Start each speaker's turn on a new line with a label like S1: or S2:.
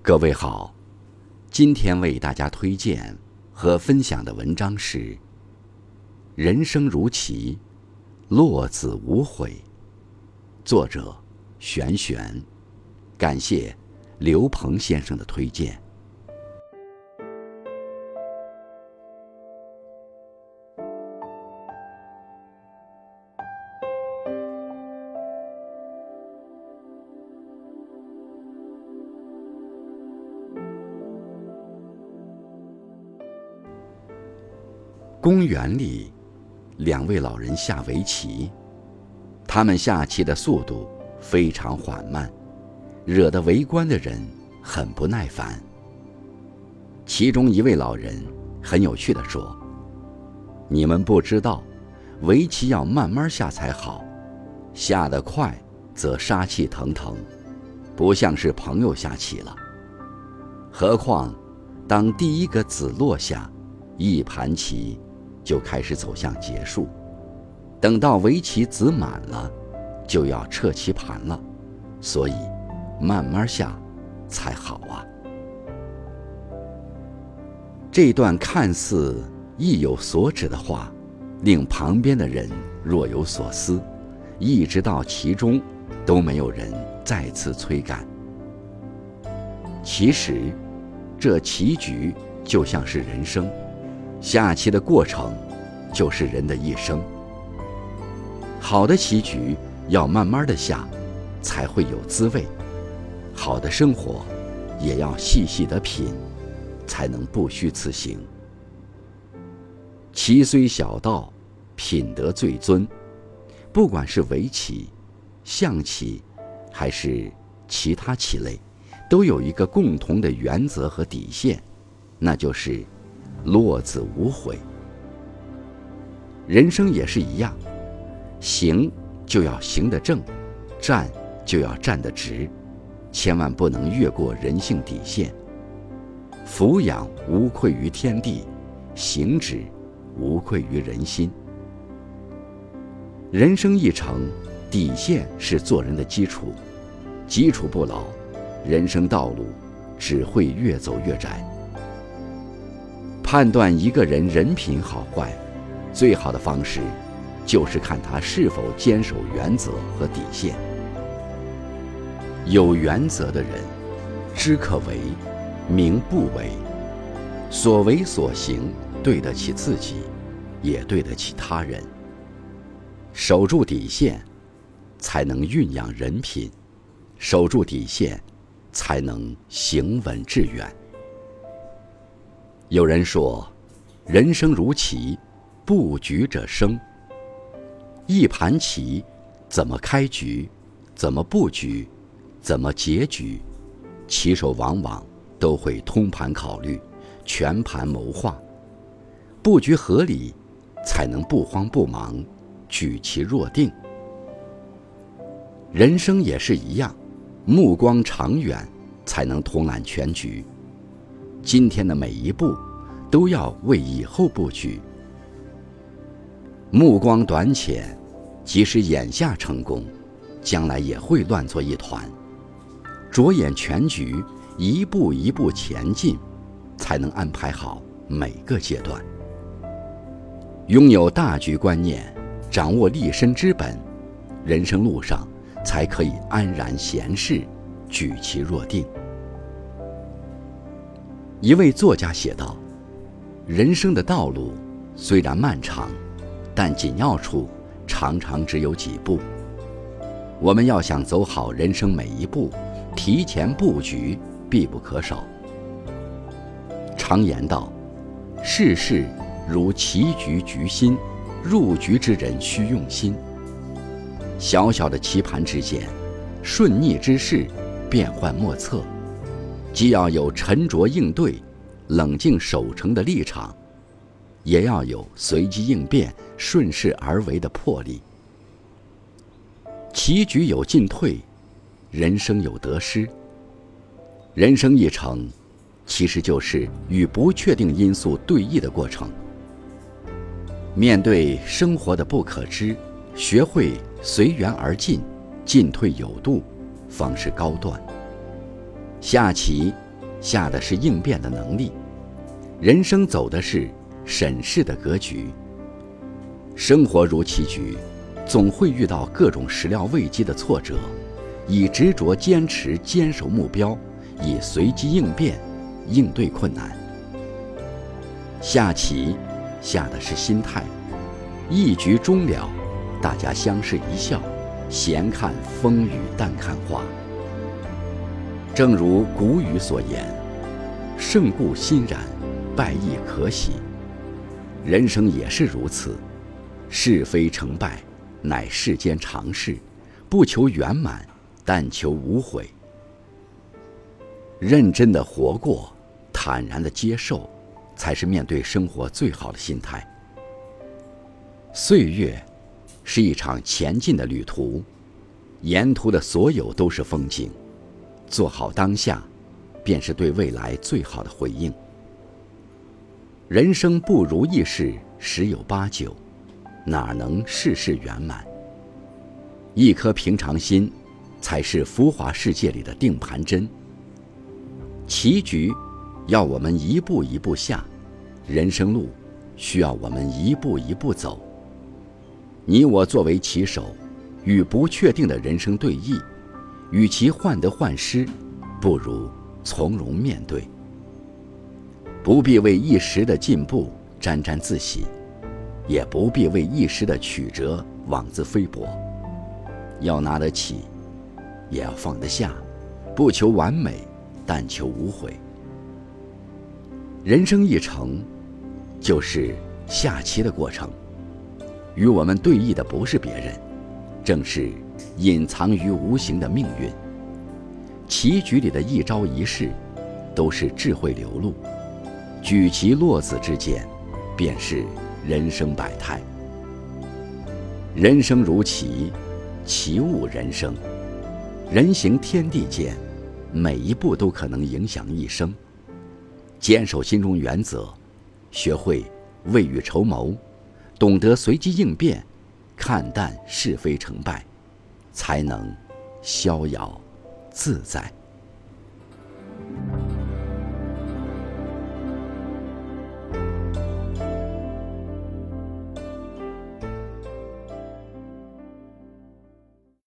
S1: 各位好，今天为大家推荐和分享的文章是《人生如棋，落子无悔》，作者玄玄，感谢刘鹏先生的推荐。公园里，两位老人下围棋。他们下棋的速度非常缓慢，惹得围观的人很不耐烦。其中一位老人很有趣地说：“你们不知道，围棋要慢慢下才好，下得快则杀气腾腾，不像是朋友下棋了。何况，当第一个子落下，一盘棋。”就开始走向结束，等到围棋子满了，就要撤棋盘了，所以慢慢下才好啊。这段看似意有所指的话，令旁边的人若有所思，一直到其中，都没有人再次催赶。其实，这棋局就像是人生。下棋的过程，就是人的一生。好的棋局要慢慢的下，才会有滋味；好的生活，也要细细的品，才能不虚此行。棋虽小道，品德最尊。不管是围棋、象棋，还是其他棋类，都有一个共同的原则和底线，那就是。落子无悔。人生也是一样，行就要行得正，站就要站得直，千万不能越过人性底线。俯仰无愧于天地，行止无愧于人心。人生一程，底线是做人的基础，基础不牢，人生道路只会越走越窄。判断一个人人品好坏，最好的方式，就是看他是否坚守原则和底线。有原则的人，知可为，明不为，所为所行对得起自己，也对得起他人。守住底线，才能蕴养人品；守住底线，才能行稳致远。有人说，人生如棋，布局者生。一盘棋，怎么开局，怎么布局，怎么结局，棋手往往都会通盘考虑，全盘谋划，布局合理，才能不慌不忙，举棋若定。人生也是一样，目光长远，才能统揽全局。今天的每一步，都要为以后布局。目光短浅，即使眼下成功，将来也会乱作一团。着眼全局，一步一步前进，才能安排好每个阶段。拥有大局观念，掌握立身之本，人生路上才可以安然闲适，举棋若定。一位作家写道：“人生的道路虽然漫长，但紧要处常常只有几步。我们要想走好人生每一步，提前布局必不可少。常言道：‘世事如棋局，局心；入局之人需用心。’小小的棋盘之间，顺逆之势，变幻莫测。”既要有沉着应对、冷静守成的立场，也要有随机应变、顺势而为的魄力。棋局有进退，人生有得失。人生一程，其实就是与不确定因素对弈的过程。面对生活的不可知，学会随缘而进，进退有度，方是高段。下棋下的是应变的能力。人生走的是审视的格局。生活如棋局，总会遇到各种始料未及的挫折，以执着坚持坚守目标，以随机应变应对困难。下棋下的是心态，一局终了，大家相视一笑，闲看风雨，淡看花。正如古语所言：“胜固欣然，败亦可喜。”人生也是如此。是非成败，乃世间常事，不求圆满，但求无悔。认真的活过，坦然的接受，才是面对生活最好的心态。岁月，是一场前进的旅途，沿途的所有都是风景。做好当下，便是对未来最好的回应。人生不如意事十有八九。哪能事事圆满？一颗平常心，才是浮华世界里的定盘针。棋局要我们一步一步下，人生路需要我们一步一步走。你我作为棋手，与不确定的人生对弈，与其患得患失，不如从容面对。不必为一时的进步沾沾自喜。也不必为一时的曲折妄自菲薄，要拿得起，也要放得下，不求完美，但求无悔。人生一程，就是下棋的过程。与我们对弈的不是别人，正是隐藏于无形的命运。棋局里的一招一式，都是智慧流露。举棋落子之间，便是。人生百态，人生如棋，棋悟人生。人行天地间，每一步都可能影响一生。坚守心中原则，学会未雨绸缪，懂得随机应变，看淡是非成败，才能逍遥自在。